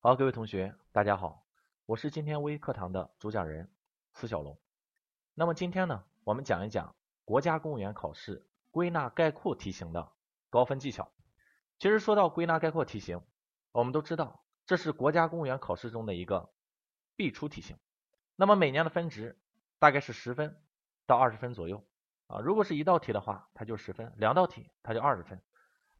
好，各位同学，大家好，我是今天微课堂的主讲人司小龙。那么今天呢，我们讲一讲国家公务员考试归纳概括题型的高分技巧。其实说到归纳概括题型，我们都知道这是国家公务员考试中的一个必出题型。那么每年的分值大概是十分到二十分左右啊。如果是一道题的话，它就十分；两道题，它就二十分。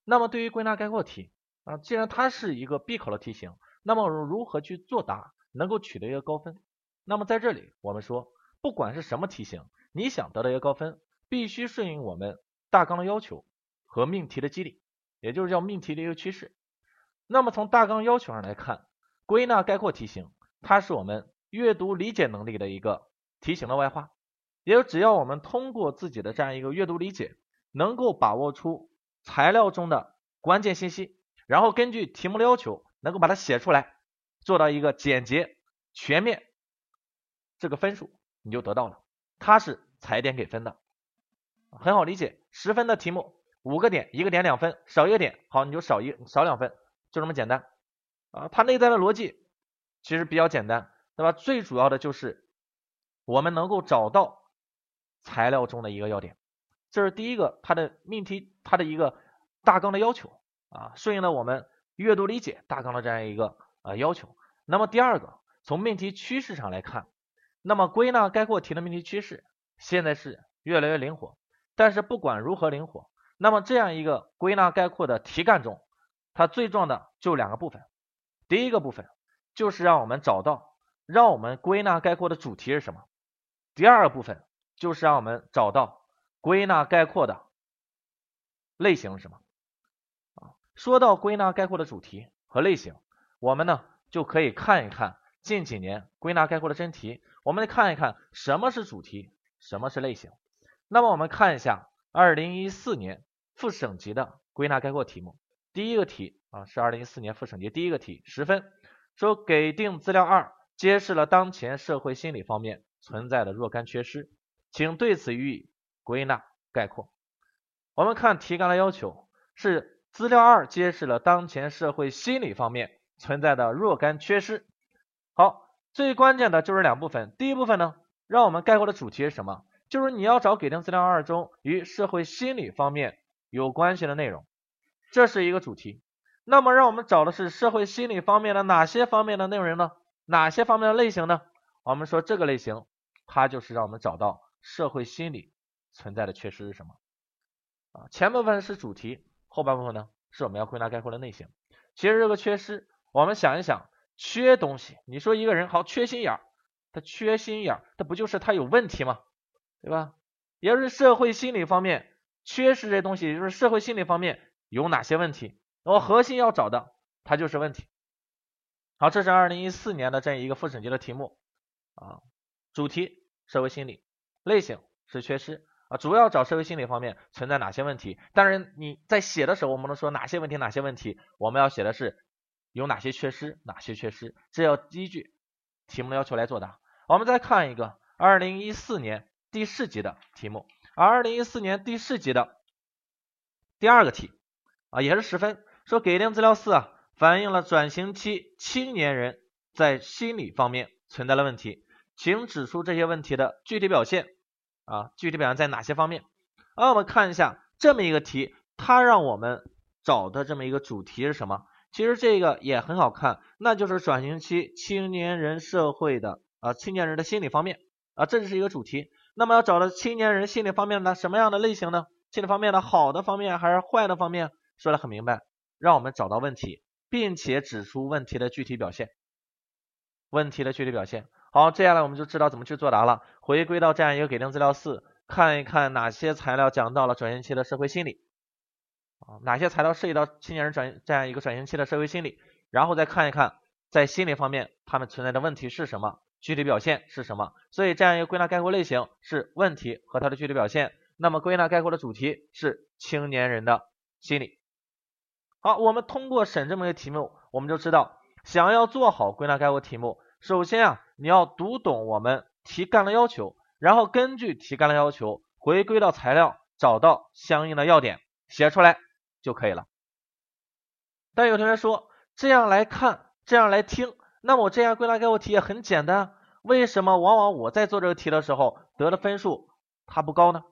那么对于归纳概括题啊，既然它是一个必考的题型，那么如何去作答能够取得一个高分？那么在这里我们说，不管是什么题型，你想得到一个高分，必须顺应我们大纲的要求和命题的机理，也就是叫命题的一个趋势。那么从大纲要求上来看，归纳概括题型，它是我们阅读理解能力的一个题型的外化。也就只要我们通过自己的这样一个阅读理解，能够把握出材料中的关键信息，然后根据题目的要求。能够把它写出来，做到一个简洁全面，这个分数你就得到了。它是踩点给分的，很好理解。十分的题目，五个点，一个点两分，少一个点，好你就少一少两分，就这么简单啊。它内在的逻辑其实比较简单，对吧？最主要的就是我们能够找到材料中的一个要点，这是第一个，它的命题，它的一个大纲的要求啊，顺应了我们。阅读理解大纲的这样一个呃要求，那么第二个从命题趋势上来看，那么归纳概括题的命题趋势现在是越来越灵活，但是不管如何灵活，那么这样一个归纳概括的题干中，它最重要的就两个部分，第一个部分就是让我们找到让我们归纳概括的主题是什么，第二个部分就是让我们找到归纳概括的类型是什么。说到归纳概括的主题和类型，我们呢就可以看一看近几年归纳概括的真题，我们来看一看什么是主题，什么是类型。那么我们看一下二零一四年副省级的归纳概括题目，第一个题啊是二零一四年副省级第一个题，十分，说给定资料二揭示了当前社会心理方面存在的若干缺失，请对此予以归纳概括。我们看题干的要求是。资料二揭示了当前社会心理方面存在的若干缺失。好，最关键的就是两部分。第一部分呢，让我们概括的主题是什么？就是你要找给定资料二中与社会心理方面有关系的内容，这是一个主题。那么，让我们找的是社会心理方面的哪些方面的内容呢？哪些方面的类型呢？我们说这个类型，它就是让我们找到社会心理存在的缺失是什么啊？前部分是主题。后半部分呢，是我们要归纳概括的类型。其实这个缺失，我们想一想，缺东西。你说一个人好缺心眼儿，他缺心眼儿，他不就是他有问题吗？对吧？也就是社会心理方面缺失这东西，也就是社会心理方面有哪些问题？那么核心要找的，它就是问题。好，这是二零一四年的这样一个复审级的题目啊，主题社会心理，类型是缺失。啊，主要找社会心理方面存在哪些问题？当然，你在写的时候，我们能说哪些问题，哪些问题，我们要写的是有哪些缺失，哪些缺失，这要依据题目的要求来作答。我们再看一个二零一四年第四级的题目，而二零一四年第四级的第二个题啊，也是十分，说给定资料四啊，反映了转型期青年人在心理方面存在了问题，请指出这些问题的具体表现。啊，具体表现在哪些方面？啊，我们看一下这么一个题，它让我们找的这么一个主题是什么？其实这个也很好看，那就是转型期青年人社会的啊，青年人的心理方面啊，这是一个主题。那么要找的青年人心理方面的什么样的类型呢？心理方面的好的方面还是坏的方面？说的很明白，让我们找到问题，并且指出问题的具体表现。问题的具体表现。好，接下来我们就知道怎么去作答了。回归到这样一个给定资料四，看一看哪些材料讲到了转型期的社会心理啊，哪些材料涉及到青年人转这样一个转型期的社会心理，然后再看一看在心理方面他们存在的问题是什么，具体表现是什么。所以这样一个归纳概括类型是问题和它的具体表现。那么归纳概括的主题是青年人的心理。好，我们通过审这么一个题目，我们就知道想要做好归纳概括题目。首先啊，你要读懂我们题干的要求，然后根据题干的要求回归到材料，找到相应的要点，写出来就可以了。但有同学说，这样来看这样来听，那么我这样归纳概括题也很简单。为什么往往我在做这个题的时候得的分数它不高呢？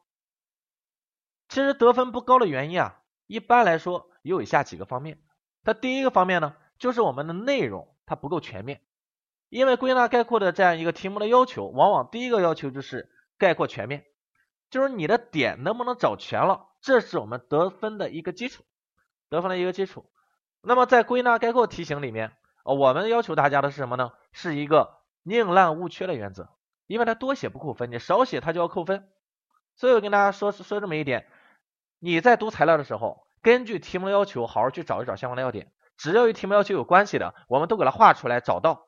其实得分不高的原因啊，一般来说有以下几个方面。它第一个方面呢，就是我们的内容它不够全面。因为归纳概括的这样一个题目的要求，往往第一个要求就是概括全面，就是你的点能不能找全了，这是我们得分的一个基础，得分的一个基础。那么在归纳概括题型里面，我们要求大家的是什么呢？是一个宁滥勿缺的原则，因为它多写不扣分，你少写它就要扣分。所以我跟大家说说这么一点，你在读材料的时候，根据题目的要求，好好去找一找相关的要点，只要与题目要求有关系的，我们都给它画出来，找到。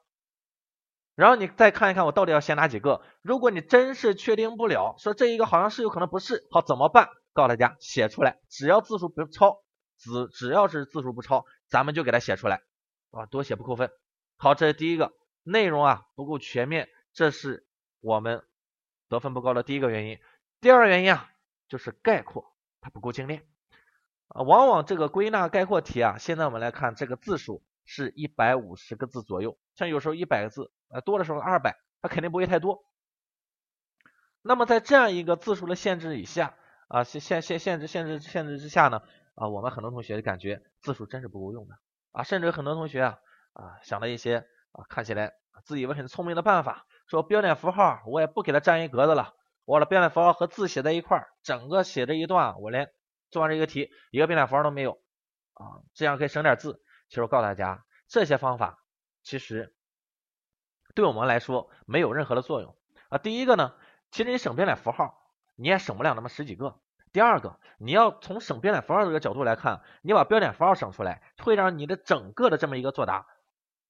然后你再看一看我到底要写哪几个。如果你真是确定不了，说这一个好像是有可能不是，好怎么办？告诉大家写出来，只要字数不超，只只要是字数不超，咱们就给它写出来啊，多写不扣分。好，这是第一个，内容啊不够全面，这是我们得分不高的第一个原因。第二个原因啊就是概括它不够精炼啊，往往这个归纳概括题啊，现在我们来看这个字数是一百五十个字左右，像有时候一百个字。呃，多的时候二百，它肯定不会太多。那么在这样一个字数的限制以下啊，限限限限制限制限制之下呢，啊，我们很多同学感觉字数真是不够用的啊，甚至很多同学啊啊想了一些啊看起来自以为很聪明的办法，说标点符号我也不给它占一格子了，我的标点符号和字写在一块儿，整个写这一段我连做完这个题一个标点符号都没有啊，这样可以省点字。其实我告诉大家，这些方法其实。对我们来说没有任何的作用啊。第一个呢，其实你省标点符号，你也省不了那么十几个。第二个，你要从省标点符号这个角度来看，你把标点符号省出来，会让你的整个的这么一个作答，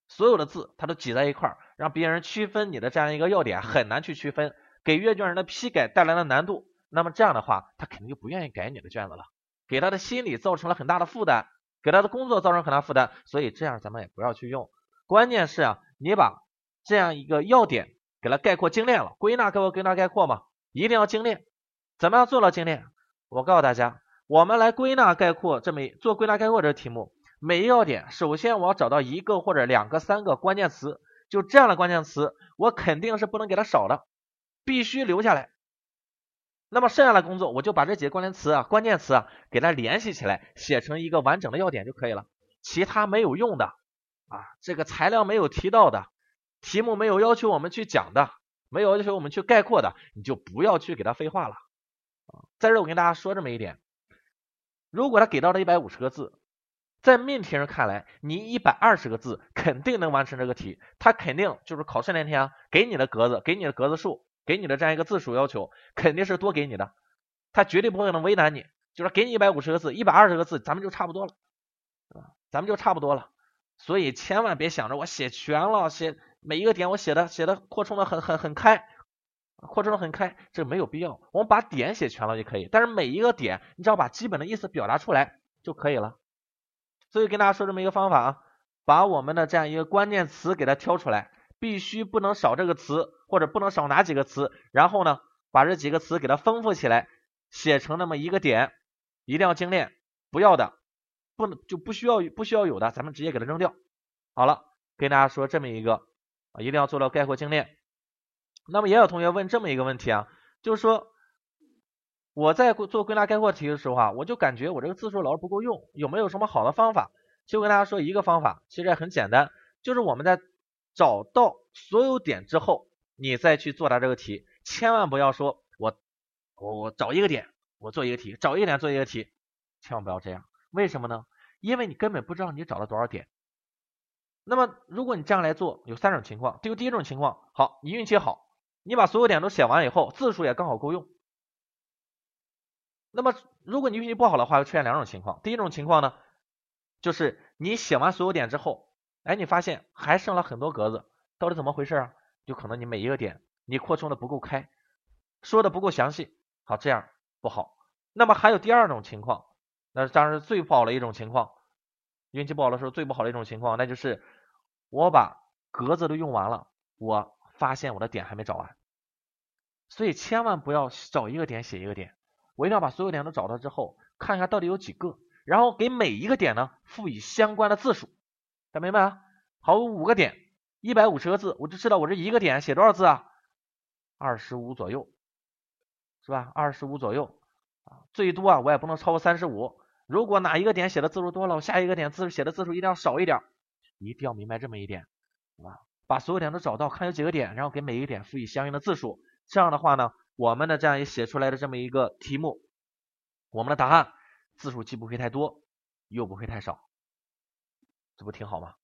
所有的字它都挤在一块儿，让别人区分你的这样一个要点很难去区分，给阅卷人的批改带来了难度。那么这样的话，他肯定就不愿意改你的卷子了，给他的心理造成了很大的负担，给他的工作造成很大负担。所以这样咱们也不要去用。关键是啊，你把。这样一个要点给它概括精炼了，归纳概括归纳概括嘛，一定要精炼。怎么样做到精炼？我告诉大家，我们来归纳概括这么做归纳概括这个题目，每一个要点，首先我要找到一个或者两个、三个关键词，就这样的关键词，我肯定是不能给它少的，必须留下来。那么剩下的工作，我就把这几个关联词啊、关键词啊给它联系起来，写成一个完整的要点就可以了。其他没有用的啊，这个材料没有提到的。题目没有要求我们去讲的，没有要求我们去概括的，你就不要去给它废话了啊！在这我跟大家说这么一点，如果他给到了一百五十个字，在命题人看来，你一百二十个字肯定能完成这个题，他肯定就是考试那天啊，给你的格子，给你的格子数，给你的这样一个字数要求，肯定是多给你的，他绝对不会能为难你，就是给你一百五十个字，一百二十个字，咱们就差不多了啊，咱们就差不多了，所以千万别想着我写全了，写。每一个点我写的写的扩充的很很很开，扩充的很开，这没有必要。我们把点写全了就可以，但是每一个点你只要把基本的意思表达出来就可以了。所以跟大家说这么一个方法啊，把我们的这样一个关键词给它挑出来，必须不能少这个词，或者不能少哪几个词，然后呢把这几个词给它丰富起来，写成那么一个点，一定要精炼，不要的不能就不需要不需要有的，咱们直接给它扔掉。好了，跟大家说这么一个。啊，一定要做到概括精炼。那么也有同学问这么一个问题啊，就是说我在做归纳概括题的时候啊，我就感觉我这个字数老是不够用，有没有什么好的方法？就跟大家说一个方法，其实也很简单，就是我们在找到所有点之后，你再去作答这个题，千万不要说我我我找一个点我做一个题，找一个点做一个题，千万不要这样。为什么呢？因为你根本不知道你找了多少点。那么，如果你这样来做，有三种情况。就第一种情况，好，你运气好，你把所有点都写完以后，字数也刚好够用。那么，如果你运气不好的话，会出现两种情况。第一种情况呢，就是你写完所有点之后，哎，你发现还剩了很多格子，到底怎么回事啊？就可能你每一个点你扩充的不够开，说的不够详细，好，这样不好。那么还有第二种情况，那当然是最不好的一种情况，运气不好的时候最不好的一种情况，那就是。我把格子都用完了，我发现我的点还没找完，所以千万不要找一个点写一个点，我一定要把所有点都找到之后，看一下到底有几个，然后给每一个点呢赋予相关的字数，大明白啊？好，五个点，一百五十个字，我就知道我这一个点写多少字啊？二十五左右，是吧？二十五左右啊，最多啊，我也不能超过三十五。如果哪一个点写的字数多了，我下一个点字写的字数一定要少一点，一定要明白这么一点，好吧？把所有点都找到，看有几个点，然后给每一个点赋予相应的字数。这样的话呢，我们的这样一写出来的这么一个题目，我们的答案字数既不会太多，又不会太少，这不挺好吗？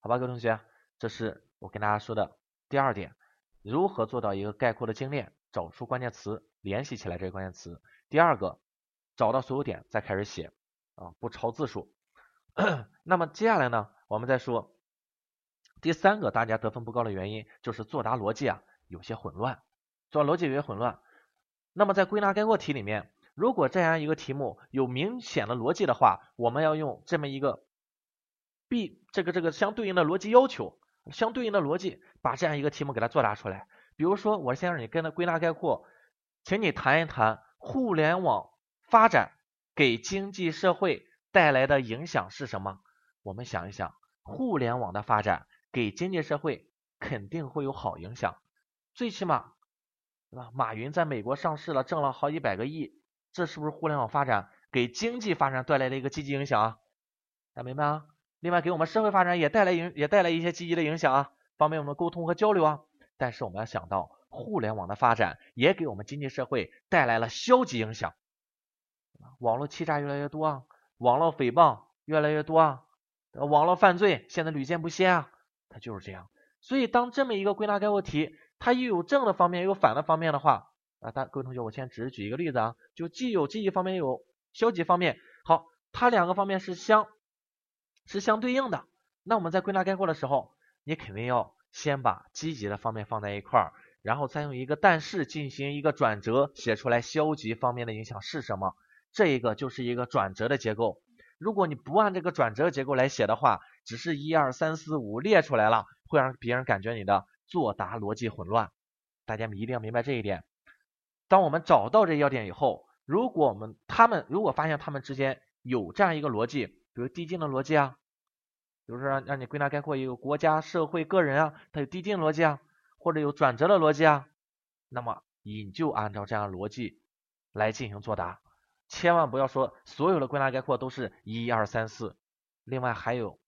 好吧，各位同学，这是我跟大家说的第二点，如何做到一个概括的精炼，找出关键词，联系起来这个关键词。第二个，找到所有点再开始写啊，不超字数。那么接下来呢，我们再说第三个大家得分不高的原因，就是作答逻辑啊有些混乱。作答逻辑有些混乱，那么在归纳概括题里面，如果这样一个题目有明显的逻辑的话，我们要用这么一个必这个这个相对应的逻辑要求，相对应的逻辑把这样一个题目给它作答出来。比如说，我先让你跟着归纳概括，请你谈一谈互联网发展给经济社会带来的影响是什么？我们想一想，互联网的发展给经济社会肯定会有好影响，最起码。对吧？马云在美国上市了，挣了好几百个亿，这是不是互联网发展给经济发展带来的一个积极影响啊？大家明白啊？另外给我们社会发展也带来影，也带来一些积极的影响啊，方便我们沟通和交流啊。但是我们要想到，互联网的发展也给我们经济社会带来了消极影响，网络欺诈越来越多啊，网络诽谤越来越多啊，网络犯罪现在屡见不鲜啊，它就是这样。所以当这么一个归纳概括题。它又有正的方面，又有反的方面的话啊，大各位同学，我先只是举一个例子啊，就既有积极方面，又有消极方面。好，它两个方面是相是相对应的。那我们在归纳概括的时候，你肯定要先把积极的方面放在一块儿，然后再用一个但是进行一个转折，写出来消极方面的影响是什么。这一个就是一个转折的结构。如果你不按这个转折结构来写的话，只是一二三四五列出来了，会让别人感觉你的。作答逻辑混乱，大家一定要明白这一点。当我们找到这要点以后，如果我们他们如果发现他们之间有这样一个逻辑，比如递进的逻辑啊，比如说让让你归纳概括一个国家、社会、个人啊，它有递进逻辑啊，或者有转折的逻辑啊，那么你就按照这样逻辑来进行作答，千万不要说所有的归纳概括都是一二三四。另外还有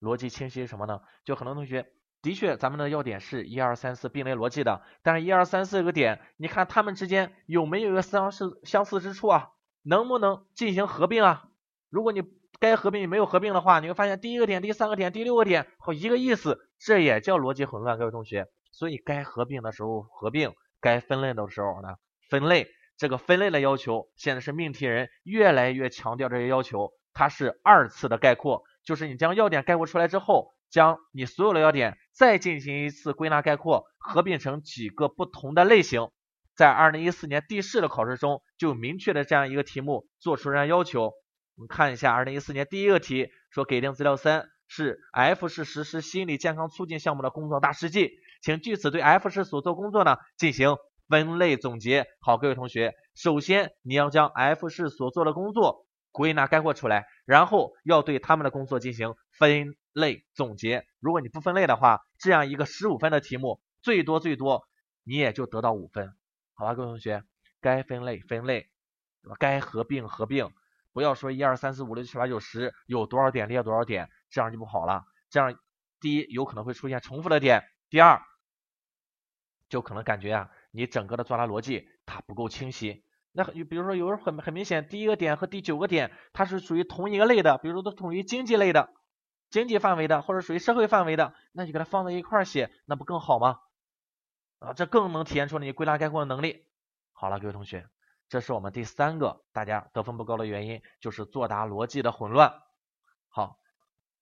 逻辑清晰什么呢？就很多同学。的确，咱们的要点是一二三四并列逻辑的，但是一二三四个点，你看它们之间有没有一个相似相似之处啊？能不能进行合并啊？如果你该合并没有合并的话，你会发现第一个点、第三个点、第六个点，好一个意思，这也叫逻辑混乱，各位同学。所以该合并的时候合并，该分类的时候呢分类。这个分类的要求，现在是命题人越来越强调这些要求，它是二次的概括，就是你将要点概括出来之后。将你所有的要点再进行一次归纳概括，合并成几个不同的类型。在二零一四年地市的考试中，就明确的这样一个题目做出这样要求。我们看一下二零一四年第一个题，说给定资料三是 F 市实施心理健康促进项目的工作大事记，请据此对 F 市所做工作呢进行分类总结。好，各位同学，首先你要将 F 市所做的工作归纳概括出来，然后要对他们的工作进行分。类总结，如果你不分类的话，这样一个十五分的题目，最多最多你也就得到五分，好吧，各位同学，该分类分类，该合并合并，不要说一二三四五六七八九十，有多少点列多少点，这样就不好了。这样第一有可能会出现重复的点，第二就可能感觉啊，你整个的作答逻辑它不够清晰。那比如说有时候很很明显，第一个点和第九个点它是属于同一个类的，比如说都属于经济类的。经济范围的或者属于社会范围的，那你给它放在一块儿写，那不更好吗？啊，这更能体现出你归纳概括的能力。好了，各位同学，这是我们第三个大家得分不高的原因，就是作答逻辑的混乱。好，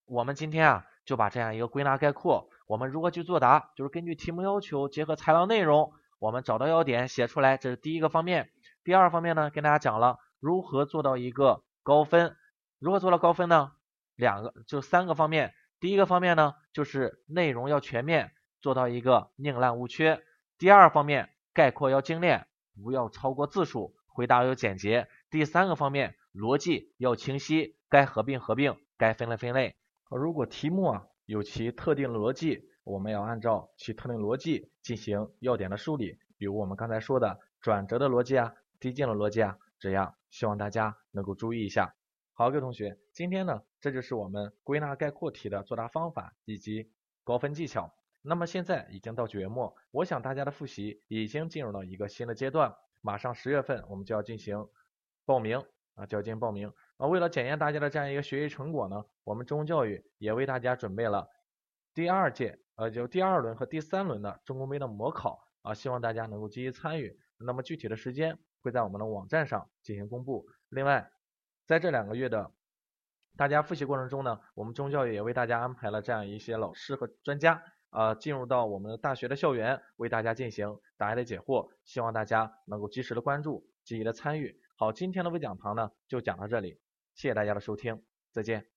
我们今天啊就把这样一个归纳概括，我们如何去作答，就是根据题目要求，结合材料内容，我们找到要点写出来，这是第一个方面。第二方面呢，跟大家讲了如何做到一个高分，如何做到高分呢？两个就三个方面，第一个方面呢，就是内容要全面，做到一个宁滥勿缺；第二方面，概括要精炼，不要超过字数，回答要简洁；第三个方面，逻辑要清晰，该合并合并，该分类分类。如果题目啊有其特定的逻辑，我们要按照其特定逻辑进行要点的梳理。比如我们刚才说的转折的逻辑啊，递进的逻辑啊，这样希望大家能够注意一下。好，各位同学，今天呢，这就是我们归纳概括题的作答方法以及高分技巧。那么现在已经到九月末，我想大家的复习已经进入到一个新的阶段，马上十月份我们就要进行报名啊，就要进行报名。啊，为了检验大家的这样一个学习成果呢，我们中公教育也为大家准备了第二届呃，就第二轮和第三轮的中公杯的模考啊，希望大家能够积极参与。那么具体的时间会在我们的网站上进行公布。另外，在这两个月的大家复习过程中呢，我们中教育也为大家安排了这样一些老师和专家，呃，进入到我们大学的校园，为大家进行答疑的解惑，希望大家能够及时的关注，积极的参与。好，今天的微讲堂呢就讲到这里，谢谢大家的收听，再见。